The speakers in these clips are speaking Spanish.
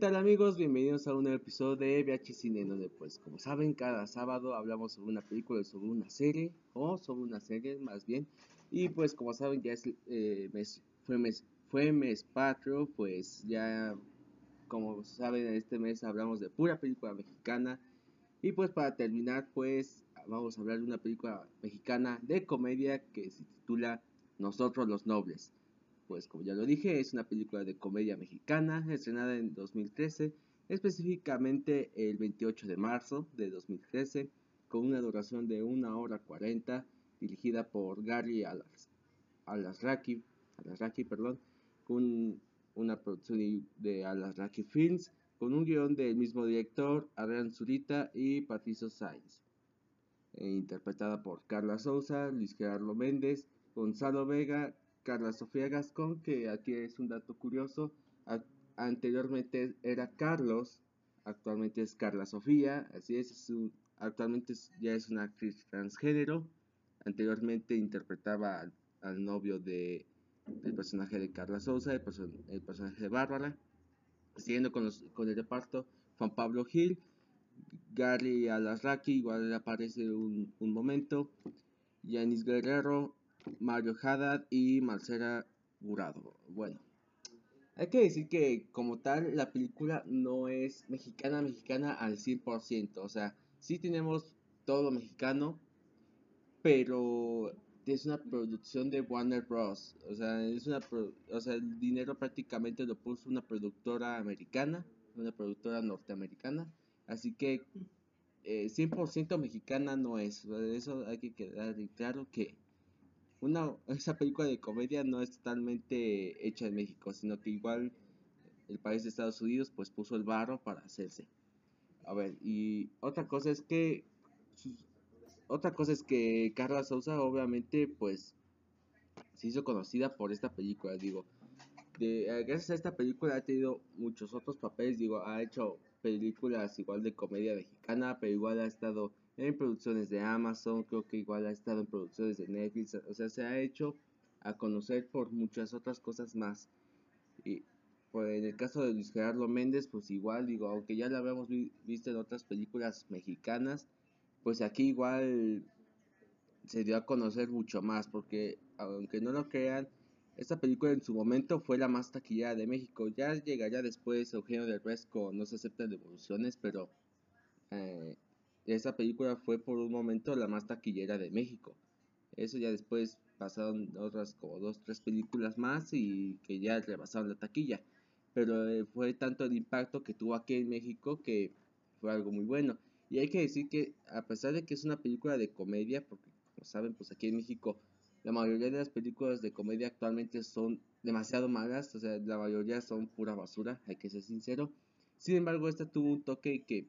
tal amigos? Bienvenidos a un nuevo episodio de VH Cine, donde pues como saben cada sábado hablamos sobre una película, sobre una serie, o sobre una serie más bien, y pues como saben ya es, eh, mes, fue, mes, fue mes patrio, pues ya como saben este mes hablamos de pura película mexicana, y pues para terminar pues vamos a hablar de una película mexicana de comedia que se titula Nosotros los Nobles pues como ya lo dije, es una película de comedia mexicana estrenada en 2013, específicamente el 28 de marzo de 2013, con una duración de 1 hora 40, dirigida por Gary Alasraki, Alasraki perdón, con una producción de Alasraki Films, con un guion del mismo director, Adrián Zurita y Patricio Sainz, e interpretada por Carla Souza, Luis Gerardo Méndez, Gonzalo Vega, Carla Sofía Gascón, que aquí es un dato curioso. anteriormente era Carlos, actualmente es Carla Sofía, así es, actualmente ya es una actriz transgénero. Anteriormente interpretaba al, novio de, del personaje de Carla Souza, el, personaje de Bárbara. Siguiendo con, con el reparto, Juan Pablo Gil, Gary Alasraki, igual aparece un, un momento, Yanis Guerrero, Mario Haddad y Marcela Gurado. Bueno, hay que decir que como tal la película no es mexicana mexicana al 100%, o sea, sí tenemos todo mexicano, pero es una producción de Warner Bros. O sea, es una o sea, el dinero prácticamente lo puso una productora americana, una productora norteamericana, así que 100% eh, mexicana no es, eso hay que quedar claro que una, esa película de comedia no es totalmente hecha en México, sino que igual el país de Estados Unidos pues puso el barro para hacerse. A ver, y otra cosa es que otra cosa es que Carla Souza obviamente pues se hizo conocida por esta película, digo. De, eh, gracias a esta película ha tenido muchos otros papeles, digo, ha hecho películas igual de comedia mexicana, pero igual ha estado en producciones de Amazon, creo que igual ha estado en producciones de Netflix, o sea, se ha hecho a conocer por muchas otras cosas más. Y pues, en el caso de Luis Gerardo Méndez, pues igual, digo, aunque ya lo habíamos visto en otras películas mexicanas, pues aquí igual se dio a conocer mucho más, porque aunque no lo crean, esta película en su momento fue la más taquillada de México. Ya llegaría después Eugenio del Resco, no se aceptan devoluciones, pero eh, esa película fue por un momento la más taquillera de México. Eso ya después pasaron otras como dos, tres películas más y que ya rebasaron la taquilla. Pero eh, fue tanto el impacto que tuvo aquí en México que fue algo muy bueno. Y hay que decir que a pesar de que es una película de comedia, porque como saben, pues aquí en México la mayoría de las películas de comedia actualmente son demasiado malas, o sea, la mayoría son pura basura, hay que ser sincero. Sin embargo, esta tuvo un toque que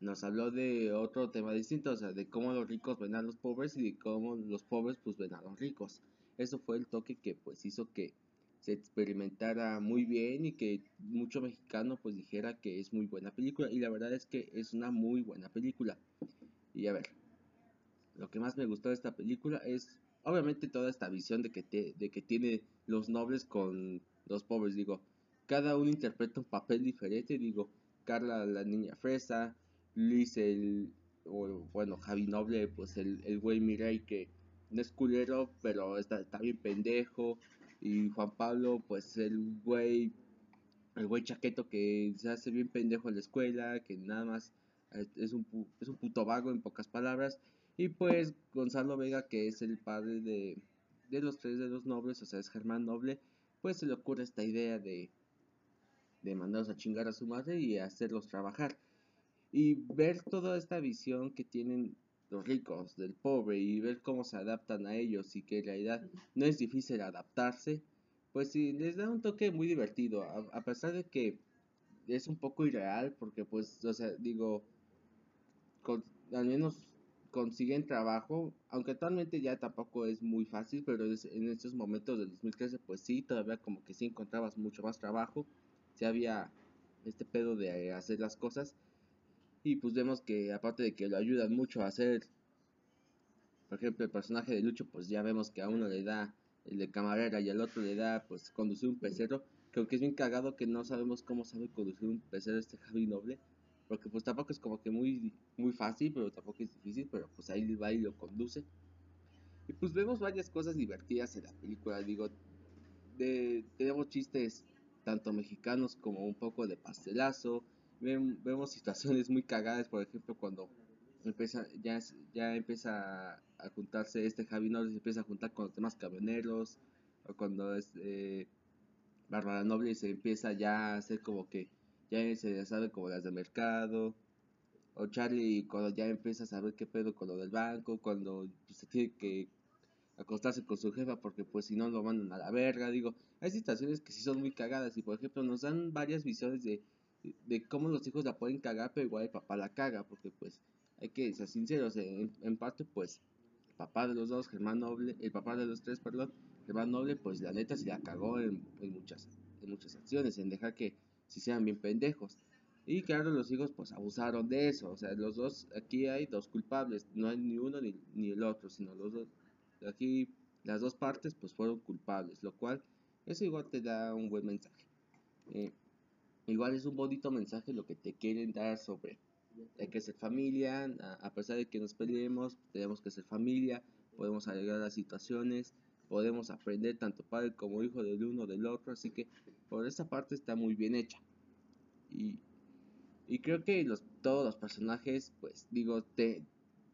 nos habló de otro tema distinto, o sea, de cómo los ricos ven a los pobres y de cómo los pobres pues ven a los ricos. Eso fue el toque que pues hizo que se experimentara muy bien y que mucho mexicano pues dijera que es muy buena película y la verdad es que es una muy buena película. Y a ver, lo que más me gustó de esta película es obviamente toda esta visión de que, de que tiene los nobles con los pobres, digo, cada uno interpreta un papel diferente, digo, Carla la niña fresa, Luis, el, bueno, Javi Noble, pues el, el güey Mirai que no es culero, pero está, está bien pendejo. Y Juan Pablo, pues el güey, el güey chaqueto que se hace bien pendejo en la escuela, que nada más es un, es un puto vago en pocas palabras. Y pues Gonzalo Vega, que es el padre de, de los tres de los nobles, o sea, es Germán Noble, pues se le ocurre esta idea de, de mandarlos a chingar a su madre y hacerlos trabajar y ver toda esta visión que tienen los ricos del pobre y ver cómo se adaptan a ellos y que en realidad no es difícil adaptarse, pues sí, les da un toque muy divertido, a, pesar de que es un poco irreal, porque pues, o sea, digo, al menos consiguen trabajo, aunque actualmente ya tampoco es muy fácil, pero en estos momentos del 2013, pues sí, todavía como que sí encontrabas mucho más trabajo, si había este pedo de hacer las cosas, y pues vemos que aparte de que lo ayudan mucho a hacer, por ejemplo, el personaje de Lucho, pues ya vemos que a uno le da el de camarera y al otro le da pues conducir un pecero, Creo que es bien cagado que no sabemos cómo sabe conducir un pecero este Javi Noble. Porque pues tampoco es como que muy, muy fácil, pero tampoco es difícil, pero pues ahí va y lo conduce. Y pues vemos varias cosas divertidas en la película, digo, de, tenemos chistes tanto mexicanos como un poco de pastelazo, vemos situaciones muy cagadas, por ejemplo, cuando empieza, ya, ya empieza a juntarse este Javi Noble, se empieza a juntar con los demás camioneros, o cuando es eh, Bárbara Noble se empieza ya a hacer como que ya se sabe como las de mercado, o Charlie cuando ya empieza a saber qué pedo con lo del banco, cuando se tiene que acostarse con su jefa porque pues si no lo mandan a la verga, digo, hay situaciones que sí son muy cagadas y por ejemplo nos dan varias visiones de, de cómo los hijos la pueden cagar, pero igual el papá la caga, porque pues hay que ser sinceros, en, parte pues el papá de los dos, Germán Noble, el papá de los tres, perdón, Germán Noble, pues la neta se la cagó en, en muchas, en muchas acciones, en dejar que si sean bien pendejos. Y claro, los hijos pues abusaron de eso. O sea, los dos, aquí hay dos culpables. No hay ni uno ni, ni el otro, sino los dos. Aquí las dos partes pues fueron culpables. Lo cual, eso igual te da un buen mensaje. Eh, igual es un bonito mensaje lo que te quieren dar sobre hay que ser familia, a, pesar de que nos peleemos, tenemos que ser familia, podemos arreglar las situaciones, podemos aprender tanto padre como hijo del uno del otro, así que por esa parte está muy bien hecha. Y, y creo que los, todos los personajes, pues digo, te,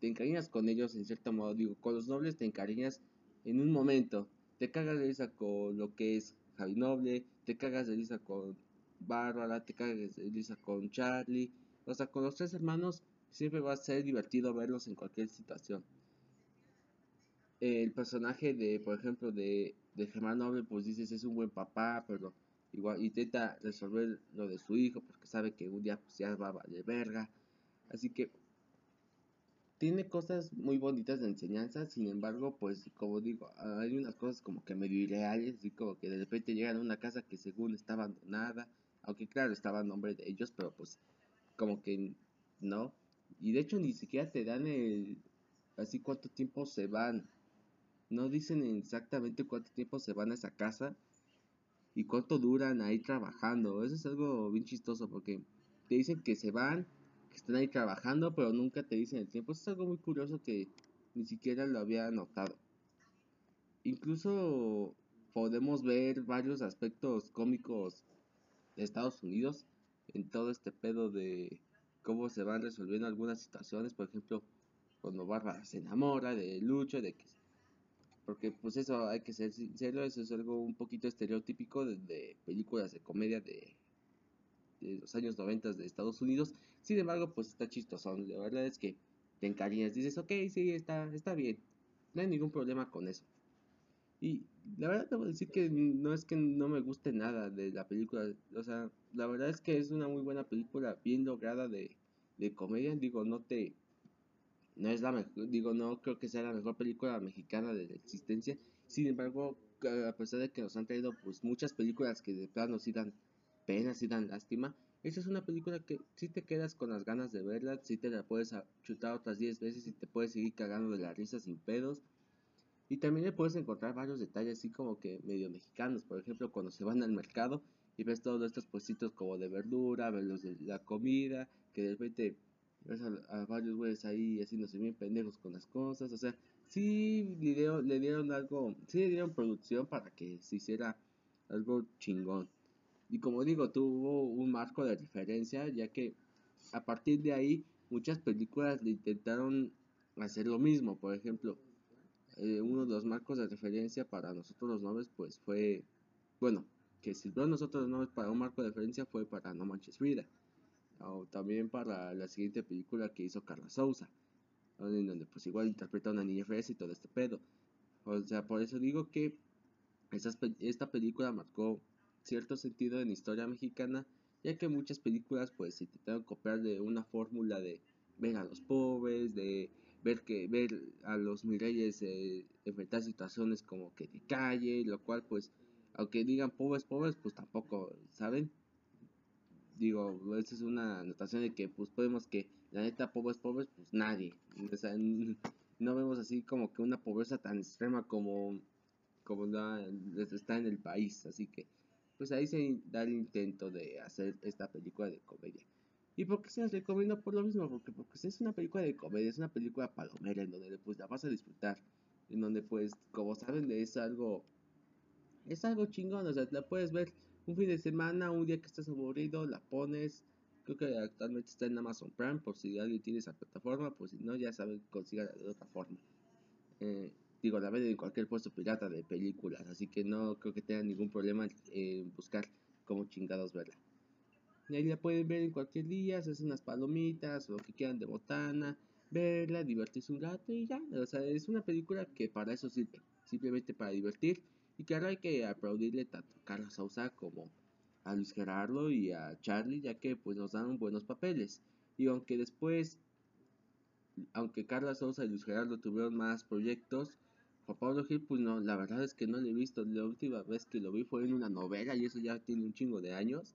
te encariñas con ellos en cierto modo, digo, con los nobles te encariñas en un momento, te cagas de risa con lo que es Javi Noble, te cagas de risa con Bárbara, te cagas de risa con Charlie, o sea, con los tres hermanos siempre va a ser divertido verlos en cualquier situación el personaje de, por ejemplo, de, de Germán Noble, pues dices, es un buen papá, pero igual intenta resolver lo de su hijo, porque sabe que un día pues, ya va a valer verga. Así que tiene cosas muy bonitas de enseñanza, sin embargo, pues como digo, hay unas cosas como que medio irreales, así como que de repente llegan a una casa que según está abandonada, aunque claro, estaba a nombre de ellos, pero pues como que no. Y de hecho ni siquiera te dan el así cuánto tiempo se van no dicen exactamente cuánto tiempo se van a esa casa y cuánto duran ahí trabajando. Eso es algo bien chistoso porque te dicen que se van, que están ahí trabajando, pero nunca te dicen el tiempo. Eso es algo muy curioso que ni siquiera lo había notado. Incluso podemos ver varios aspectos cómicos de Estados Unidos en todo este pedo de cómo se van resolviendo algunas situaciones. Por ejemplo, cuando Bárbara se enamora de Lucho, de que porque pues eso hay que ser sincero, eso es algo un poquito estereotípico de, películas de comedia de, los años 90 de Estados Unidos. Sin embargo, pues está chistoso. La verdad es que te encariñas, dices, ok, sí, está, está bien. No hay ningún problema con eso. Y la verdad debo decir que no es que no me guste nada de la película. O sea, la verdad es que es una muy buena película, bien lograda de, de comedia. Digo, no te, no es la mejor, digo, no creo que sea la mejor película mexicana de la existencia. Sin embargo, a pesar de que nos han traído pues muchas películas que de plano sí dan pena, sí dan lástima, esta es una película que si te quedas con las ganas de verla, si te la puedes chutar otras 10 veces y te puedes seguir cagando de la risa sin pedos. Y también le puedes encontrar varios detalles así como que medio mexicanos, por ejemplo, cuando se van al mercado y ves todos estos puestitos como de verdura, ves los de la comida, que de repente ves a, varios güeyes ahí haciéndose bien pendejos con las cosas, o sea, sí le dieron, le dieron algo, sí le dieron producción para que se hiciera algo chingón. Y como digo, tuvo un marco de referencia, ya que a partir de ahí muchas películas le intentaron hacer lo mismo. Por ejemplo, eh, uno de los marcos de referencia para nosotros los nombres, pues fue, bueno, que sirvió a nosotros los nombres para un marco de referencia fue para No Manches Vida o también para la siguiente película que hizo Carla Souza, en donde pues igual interpreta a una niña fresa y todo este pedo. O sea, por eso digo que esta película marcó cierto sentido en historia mexicana, ya que muchas películas pues se intentaron copiar de una fórmula de ver a los pobres, de ver que ver a los mireyes eh, enfrentar situaciones como que de calle, lo cual pues aunque digan pobres pobres pues tampoco, ¿saben? digo, esa es una anotación de que pues podemos que la neta pobres pobres pues nadie, o sea, no vemos así como que una pobreza tan extrema como como la, está en el país, así que pues ahí se da el intento de hacer esta película de comedia. ¿Y por qué se las recomiendo por lo mismo? Porque, porque es una película de comedia, es una película palomera en donde pues la vas a disfrutar. En donde pues, como saben, es algo, es algo chingón, o sea, la puedes ver un fin de semana, un día que estás aburrido, la pones. Creo que actualmente está en Amazon Prime, por si alguien tiene esa plataforma, pues si no, ya saben, consiga de otra forma. Eh, digo, la venden en cualquier puesto pirata de películas, así que no creo que tengan ningún problema en buscar cómo chingados verla. Ahí la pueden ver en cualquier día, se hacen unas palomitas o lo que quieran de botana, verla, divertirse un rato y ya. O sea, es una película que para eso sirve, simplemente para divertir. Y claro, hay que aplaudirle tanto a Carlos Sousa como a Luis Gerardo y a Charlie, ya que pues nos dan buenos papeles. Y aunque después, aunque Carlos Sousa y Luis Gerardo tuvieron más proyectos, Juan Pablo Gil, pues no, la verdad es que no lo he visto. La última vez que lo vi fue en una novela y eso ya tiene un chingo de años.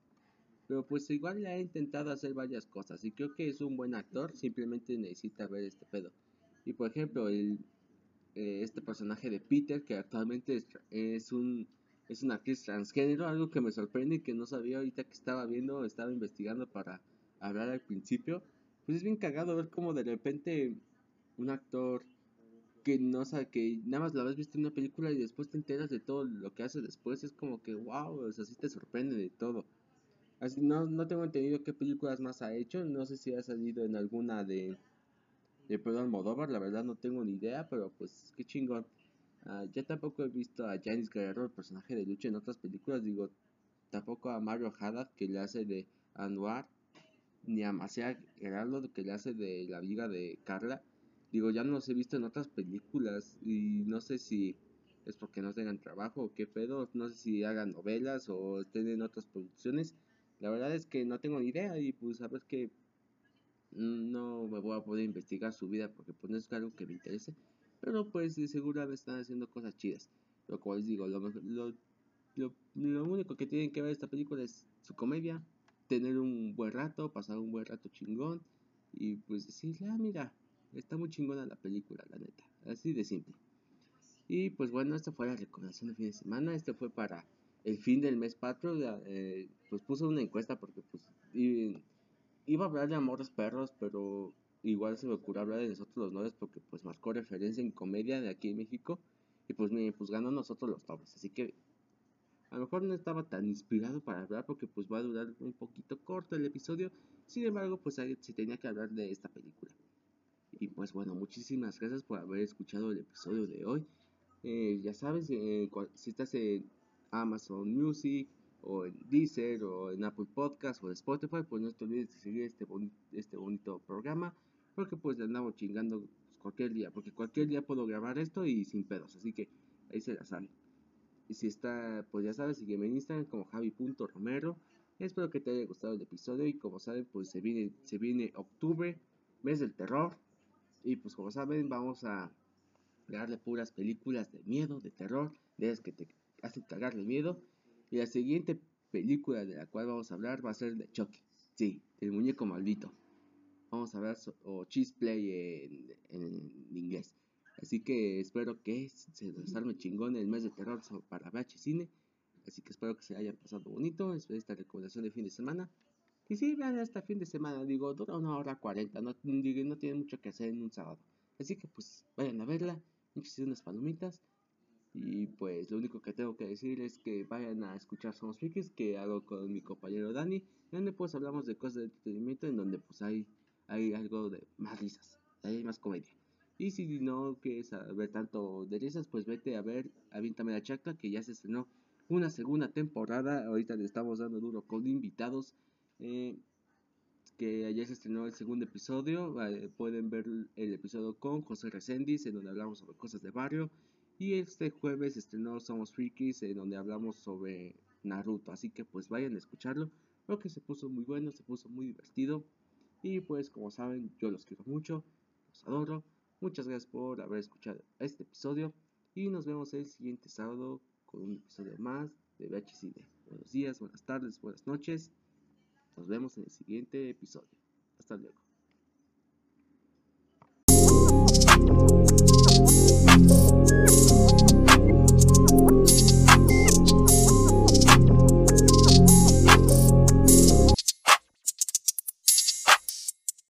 Pero pues igual le ha intentado hacer varias cosas y creo que es un buen actor, simplemente necesita ver este pedo. Y por ejemplo, el, eh, este personaje de Peter, que actualmente es, un es una actriz transgénero, algo que me sorprende y que no sabía ahorita que estaba viendo, estaba investigando para hablar al principio. Pues es bien cagado ver como de repente un actor que no sabe que nada más lo habías visto en una película y después te enteras de todo lo que hace después, es como que wow, o te sorprende de todo. Así, no, no tengo entendido qué películas más ha hecho. No sé si ha salido en alguna de, de Pedro Almodóvar. La verdad no tengo ni idea, pero pues qué chingón. Uh, ya tampoco he visto a Janis Guerrero, el personaje de Lucha, en otras películas. Digo, tampoco a Mario Haddad, que le hace de Anwar. Ni a Marcia Gerardo, que le hace de la viga de Carla. Digo, ya no los he visto en otras películas. Y no sé si es porque no tengan trabajo o qué pedo. No sé si hagan novelas o estén en otras producciones. La verdad es que no tengo ni idea y pues ver que no me voy a poder investigar su vida porque pues no es algo que me interese. Pero pues de seguro están haciendo cosas chidas. Pero como les digo, lo, lo, lo, único que tienen que ver esta película es su comedia, tener un buen rato, pasar un buen rato chingón y pues decir, ah, mira, está muy chingona la película, la neta. Así de simple. Y pues bueno, esta fue la recomendación de fin de semana. Este fue para el fin del mes patrio, eh, pues puso una encuesta porque pues iba a hablar de Amores Perros, pero igual se me ocurrió hablar de nosotros los nobles porque pues marcó referencia en comedia de aquí en México y pues me pues ganó nosotros los nobles, así que a lo mejor no estaba tan inspirado para hablar porque pues va a durar un poquito corto el episodio, sin embargo pues sí tenía que hablar de esta película. Y pues bueno, muchísimas gracias por haber escuchado el episodio de hoy. Eh, ya sabes, eh, si estás en Amazon Music o en Deezer o en Apple Podcast o en Spotify, pues no te olvides de seguir este, este bonito programa porque pues le andamos chingando cualquier día, porque cualquier día puedo grabar esto y sin pedos, así que ahí se la sabe. Y si está, pues ya sabes, sígueme en Instagram como javi.romero. Espero que te haya gustado el episodio y como saben, pues se viene, se viene octubre, mes del terror. Y pues como saben, vamos a darle puras películas de miedo, de terror, de esas que te hace cagarle miedo. Y la siguiente película de la cual vamos a hablar va a ser de Chucky. Sí, el muñeco maldito. Vamos a hablar o Cheese Play en, en, inglés. Así que espero que se desarme chingón el mes de terror para VH Cine. Así que espero que se hayan pasado bonito. esta recomendación de fin de semana. Y sí, vean hasta fin de semana. Digo, dura una hora cuarenta. No, no tiene mucho que hacer en un sábado. Así que pues vayan a verla. Muchas unas palomitas. Y pues lo único que tengo que decir es que vayan a escuchar Somos Frikis, que hago con mi compañero Dani, donde pues hablamos de cosas de entretenimiento, en donde pues hay, hay algo de más risas, hay más comedia. Y si no quieres ver tanto de risas, pues vete a ver Avíntame la Chaca, que ya se estrenó una segunda temporada. Ahorita le estamos dando duro con invitados. Eh, que ayer se estrenó el segundo episodio. pueden ver el episodio con José Reséndiz, en donde hablamos sobre cosas de barrio. Y este jueves estrenó Somos Freakies, en donde hablamos sobre Naruto. Así que pues vayan a escucharlo. Creo que se puso muy bueno, se puso muy divertido. Y pues como saben, yo los quiero mucho, los adoro. Muchas gracias por haber escuchado este episodio. Y nos vemos el siguiente sábado con un episodio más de VHCD. Buenos días, buenas tardes, buenas noches. Nos vemos en el siguiente episodio. Hasta luego.